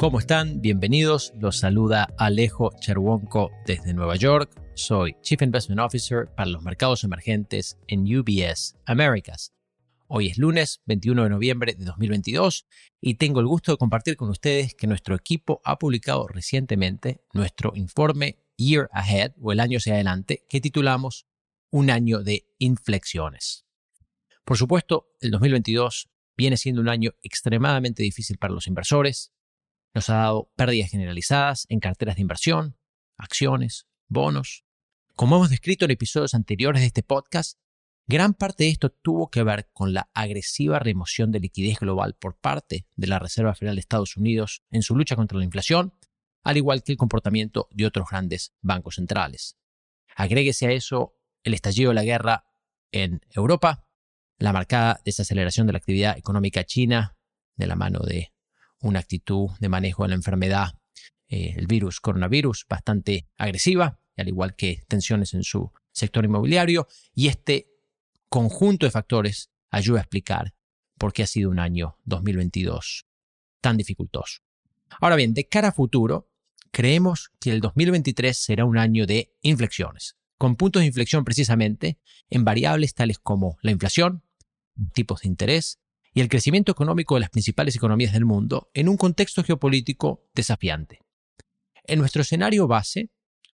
¿Cómo están? Bienvenidos. Los saluda Alejo Cherwonko desde Nueva York. Soy Chief Investment Officer para los mercados emergentes en UBS Americas. Hoy es lunes 21 de noviembre de 2022 y tengo el gusto de compartir con ustedes que nuestro equipo ha publicado recientemente nuestro informe Year Ahead o el año hacia adelante que titulamos Un año de inflexiones. Por supuesto, el 2022 viene siendo un año extremadamente difícil para los inversores, nos ha dado pérdidas generalizadas en carteras de inversión, acciones, bonos. Como hemos descrito en episodios anteriores de este podcast, gran parte de esto tuvo que ver con la agresiva remoción de liquidez global por parte de la Reserva Federal de Estados Unidos en su lucha contra la inflación, al igual que el comportamiento de otros grandes bancos centrales. Agréguese a eso el estallido de la guerra en Europa, la marcada desaceleración de la actividad económica china de la mano de una actitud de manejo de la enfermedad, eh, el virus coronavirus, bastante agresiva, al igual que tensiones en su sector inmobiliario, y este conjunto de factores ayuda a explicar por qué ha sido un año 2022 tan dificultoso. Ahora bien, de cara a futuro, creemos que el 2023 será un año de inflexiones, con puntos de inflexión precisamente en variables tales como la inflación, tipos de interés, y el crecimiento económico de las principales economías del mundo en un contexto geopolítico desafiante. En nuestro escenario base,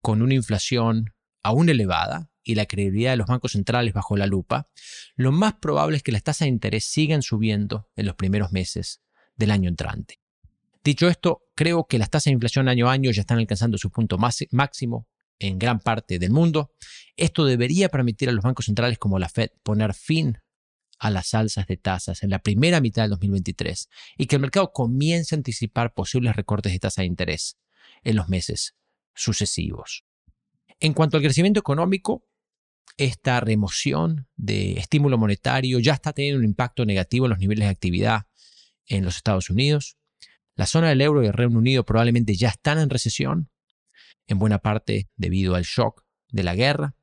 con una inflación aún elevada y la credibilidad de los bancos centrales bajo la lupa, lo más probable es que las tasas de interés sigan subiendo en los primeros meses del año entrante. Dicho esto, creo que las tasas de inflación año a año ya están alcanzando su punto máximo en gran parte del mundo. Esto debería permitir a los bancos centrales como la Fed poner fin a las alzas de tasas en la primera mitad del 2023 y que el mercado comience a anticipar posibles recortes de tasa de interés en los meses sucesivos. En cuanto al crecimiento económico, esta remoción de estímulo monetario ya está teniendo un impacto negativo en los niveles de actividad en los Estados Unidos. La zona del euro y el Reino Unido probablemente ya están en recesión, en buena parte debido al shock de la guerra,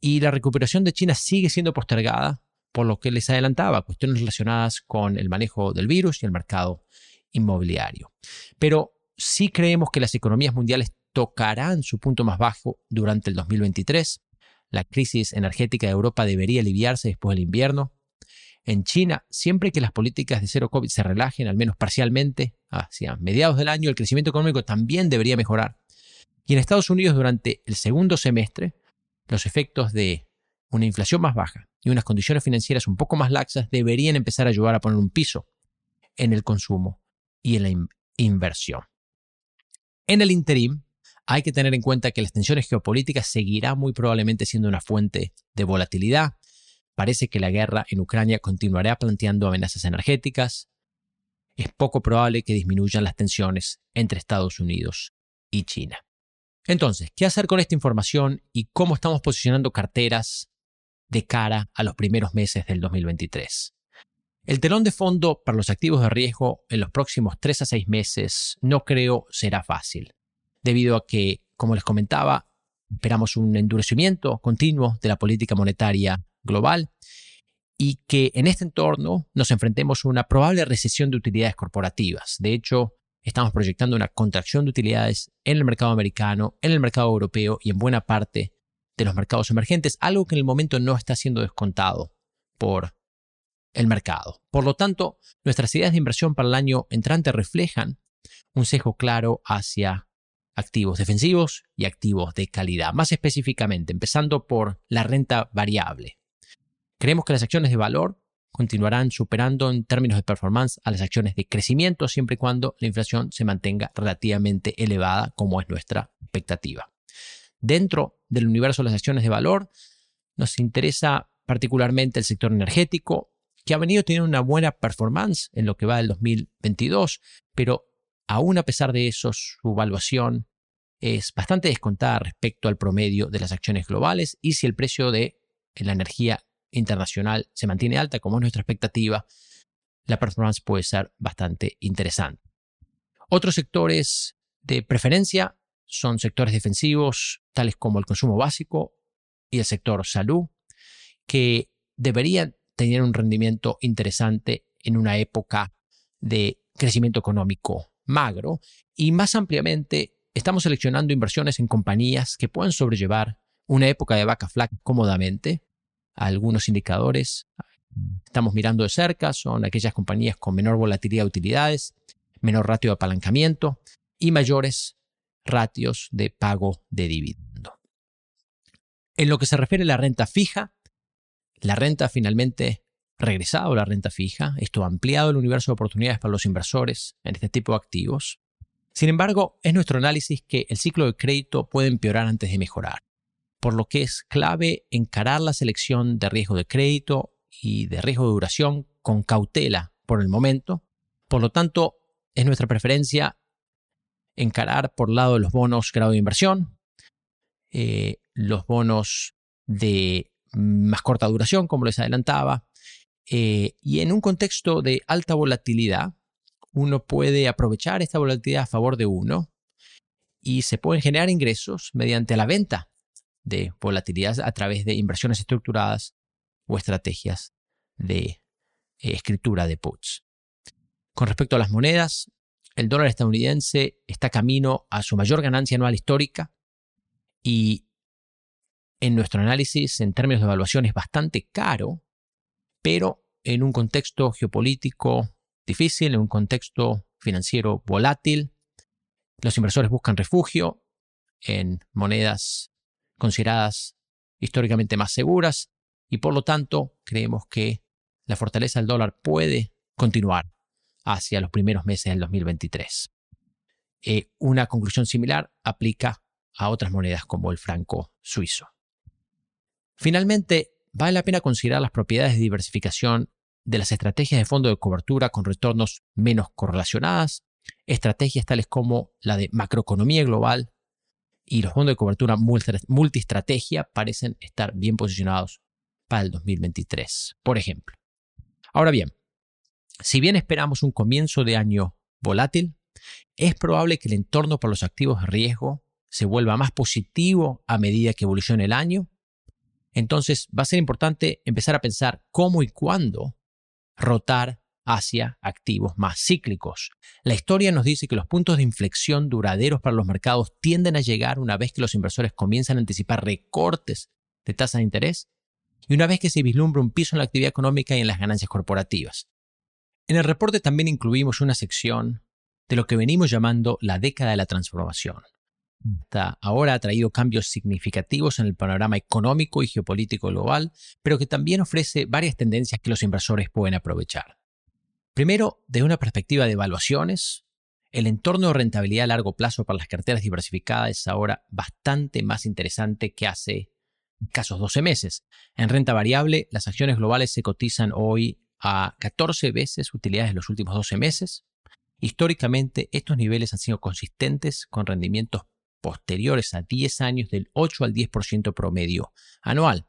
y la recuperación de China sigue siendo postergada por lo que les adelantaba, cuestiones relacionadas con el manejo del virus y el mercado inmobiliario. Pero sí creemos que las economías mundiales tocarán su punto más bajo durante el 2023. La crisis energética de Europa debería aliviarse después del invierno. En China, siempre que las políticas de cero COVID se relajen, al menos parcialmente, hacia mediados del año, el crecimiento económico también debería mejorar. Y en Estados Unidos, durante el segundo semestre, los efectos de una inflación más baja y unas condiciones financieras un poco más laxas deberían empezar a ayudar a poner un piso en el consumo y en la inversión. En el interim, hay que tener en cuenta que las tensiones geopolíticas seguirán muy probablemente siendo una fuente de volatilidad. Parece que la guerra en Ucrania continuará planteando amenazas energéticas. Es poco probable que disminuyan las tensiones entre Estados Unidos y China. Entonces, ¿qué hacer con esta información y cómo estamos posicionando carteras de cara a los primeros meses del 2023. El telón de fondo para los activos de riesgo en los próximos 3 a 6 meses no creo será fácil, debido a que, como les comentaba, esperamos un endurecimiento continuo de la política monetaria global y que en este entorno nos enfrentemos a una probable recesión de utilidades corporativas. De hecho, estamos proyectando una contracción de utilidades en el mercado americano, en el mercado europeo y en buena parte de los mercados emergentes, algo que en el momento no está siendo descontado por el mercado. Por lo tanto, nuestras ideas de inversión para el año entrante reflejan un sesgo claro hacia activos defensivos y activos de calidad. Más específicamente, empezando por la renta variable. Creemos que las acciones de valor continuarán superando en términos de performance a las acciones de crecimiento siempre y cuando la inflación se mantenga relativamente elevada como es nuestra expectativa. Dentro del universo de las acciones de valor, nos interesa particularmente el sector energético, que ha venido teniendo una buena performance en lo que va del 2022, pero aún a pesar de eso, su valuación es bastante descontada respecto al promedio de las acciones globales y si el precio de la energía internacional se mantiene alta, como es nuestra expectativa, la performance puede ser bastante interesante. Otros sectores de preferencia son sectores defensivos, tales como el consumo básico y el sector salud, que deberían tener un rendimiento interesante en una época de crecimiento económico magro y más ampliamente estamos seleccionando inversiones en compañías que puedan sobrellevar una época de vaca flaca cómodamente. Algunos indicadores estamos mirando de cerca son aquellas compañías con menor volatilidad de utilidades, menor ratio de apalancamiento y mayores ratios de pago de dividendo. En lo que se refiere a la renta fija, la renta finalmente regresado a la renta fija, esto ha ampliado el universo de oportunidades para los inversores en este tipo de activos. Sin embargo, es nuestro análisis que el ciclo de crédito puede empeorar antes de mejorar, por lo que es clave encarar la selección de riesgo de crédito y de riesgo de duración con cautela por el momento. Por lo tanto, es nuestra preferencia encarar por lado de los bonos grado de inversión, eh, los bonos de más corta duración, como les adelantaba, eh, y en un contexto de alta volatilidad, uno puede aprovechar esta volatilidad a favor de uno y se pueden generar ingresos mediante la venta de volatilidad a través de inversiones estructuradas o estrategias de eh, escritura de puts. Con respecto a las monedas, el dólar estadounidense está camino a su mayor ganancia anual histórica y en nuestro análisis en términos de evaluación es bastante caro, pero en un contexto geopolítico difícil, en un contexto financiero volátil, los inversores buscan refugio en monedas consideradas históricamente más seguras y por lo tanto creemos que la fortaleza del dólar puede continuar hacia los primeros meses del 2023. Eh, una conclusión similar aplica a otras monedas como el franco suizo. Finalmente, vale la pena considerar las propiedades de diversificación de las estrategias de fondo de cobertura con retornos menos correlacionadas, estrategias tales como la de macroeconomía global y los fondos de cobertura multiestrategia parecen estar bien posicionados para el 2023, por ejemplo. Ahora bien, si bien esperamos un comienzo de año volátil, es probable que el entorno para los activos de riesgo se vuelva más positivo a medida que evolucione el año. Entonces va a ser importante empezar a pensar cómo y cuándo rotar hacia activos más cíclicos. La historia nos dice que los puntos de inflexión duraderos para los mercados tienden a llegar una vez que los inversores comienzan a anticipar recortes de tasa de interés y una vez que se vislumbra un piso en la actividad económica y en las ganancias corporativas. En el reporte también incluimos una sección de lo que venimos llamando la década de la transformación. Hasta ahora ha traído cambios significativos en el panorama económico y geopolítico global, pero que también ofrece varias tendencias que los inversores pueden aprovechar. Primero, desde una perspectiva de evaluaciones, el entorno de rentabilidad a largo plazo para las carteras diversificadas es ahora bastante más interesante que hace casos 12 meses. En renta variable, las acciones globales se cotizan hoy a 14 veces utilidades en los últimos 12 meses. Históricamente, estos niveles han sido consistentes con rendimientos posteriores a 10 años del 8 al 10% promedio anual.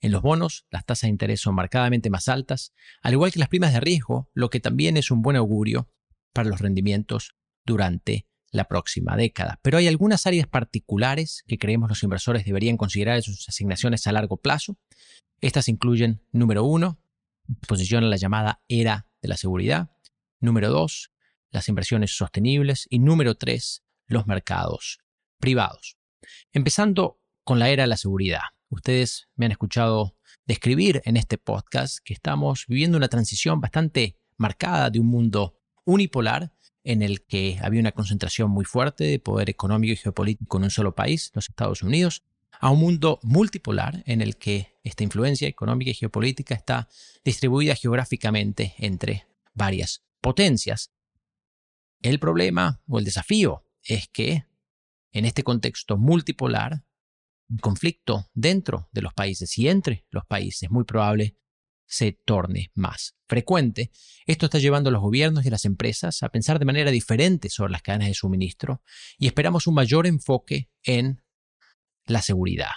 En los bonos, las tasas de interés son marcadamente más altas, al igual que las primas de riesgo, lo que también es un buen augurio para los rendimientos durante la próxima década. Pero hay algunas áreas particulares que creemos los inversores deberían considerar en sus asignaciones a largo plazo. Estas incluyen, número uno, exposición a la llamada era de la seguridad. Número dos, las inversiones sostenibles. Y número tres, los mercados privados. Empezando con la era de la seguridad. Ustedes me han escuchado describir en este podcast que estamos viviendo una transición bastante marcada de un mundo unipolar en el que había una concentración muy fuerte de poder económico y geopolítico en un solo país, los Estados Unidos, a un mundo multipolar en el que esta influencia económica y geopolítica está distribuida geográficamente entre varias potencias. El problema o el desafío es que en este contexto multipolar, el conflicto dentro de los países y entre los países es muy probable se torne más frecuente. Esto está llevando a los gobiernos y las empresas a pensar de manera diferente sobre las cadenas de suministro y esperamos un mayor enfoque en la seguridad.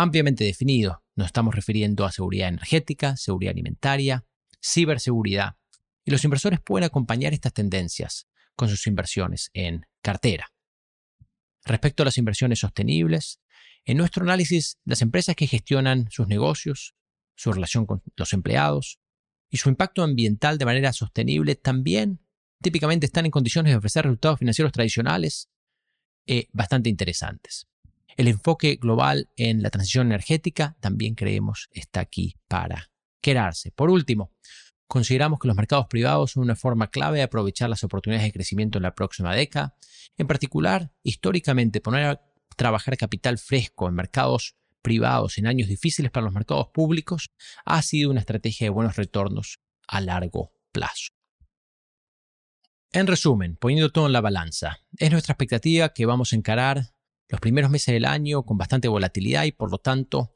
Ampliamente definido, nos estamos refiriendo a seguridad energética, seguridad alimentaria, ciberseguridad, y los inversores pueden acompañar estas tendencias con sus inversiones en cartera. Respecto a las inversiones sostenibles, en nuestro análisis, las empresas que gestionan sus negocios su relación con los empleados y su impacto ambiental de manera sostenible también típicamente están en condiciones de ofrecer resultados financieros tradicionales eh, bastante interesantes. El enfoque global en la transición energética también creemos está aquí para quedarse. Por último, consideramos que los mercados privados son una forma clave de aprovechar las oportunidades de crecimiento en la próxima década. En particular, históricamente, poner a trabajar capital fresco en mercados privados en años difíciles para los mercados públicos ha sido una estrategia de buenos retornos a largo plazo. En resumen, poniendo todo en la balanza, es nuestra expectativa que vamos a encarar los primeros meses del año con bastante volatilidad y por lo tanto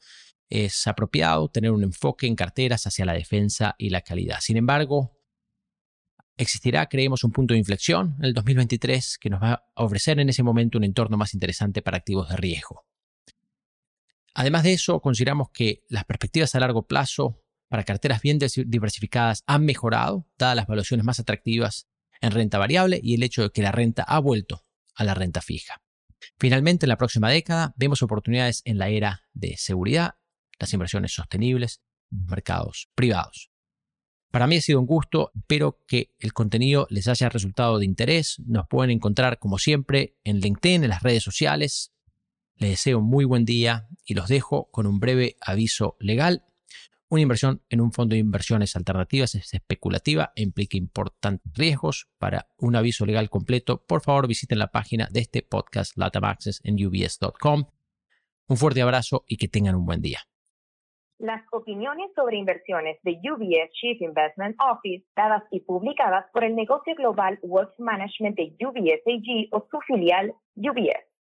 es apropiado tener un enfoque en carteras hacia la defensa y la calidad. Sin embargo, existirá, creemos, un punto de inflexión en el 2023 que nos va a ofrecer en ese momento un entorno más interesante para activos de riesgo. Además de eso, consideramos que las perspectivas a largo plazo para carteras bien diversificadas han mejorado, dadas las valuaciones más atractivas en renta variable y el hecho de que la renta ha vuelto a la renta fija. Finalmente, en la próxima década vemos oportunidades en la era de seguridad, las inversiones sostenibles, mercados privados. Para mí ha sido un gusto, espero que el contenido les haya resultado de interés. Nos pueden encontrar como siempre en LinkedIn, en las redes sociales. Les deseo un muy buen día y los dejo con un breve aviso legal. Una inversión en un fondo de inversiones alternativas es especulativa e implica importantes riesgos. Para un aviso legal completo, por favor visiten la página de este podcast Latam en ubs.com. Un fuerte abrazo y que tengan un buen día. Las opiniones sobre inversiones de UBS Chief Investment Office, dadas y publicadas por el negocio global Wealth Management de UBS AG o su filial UBS.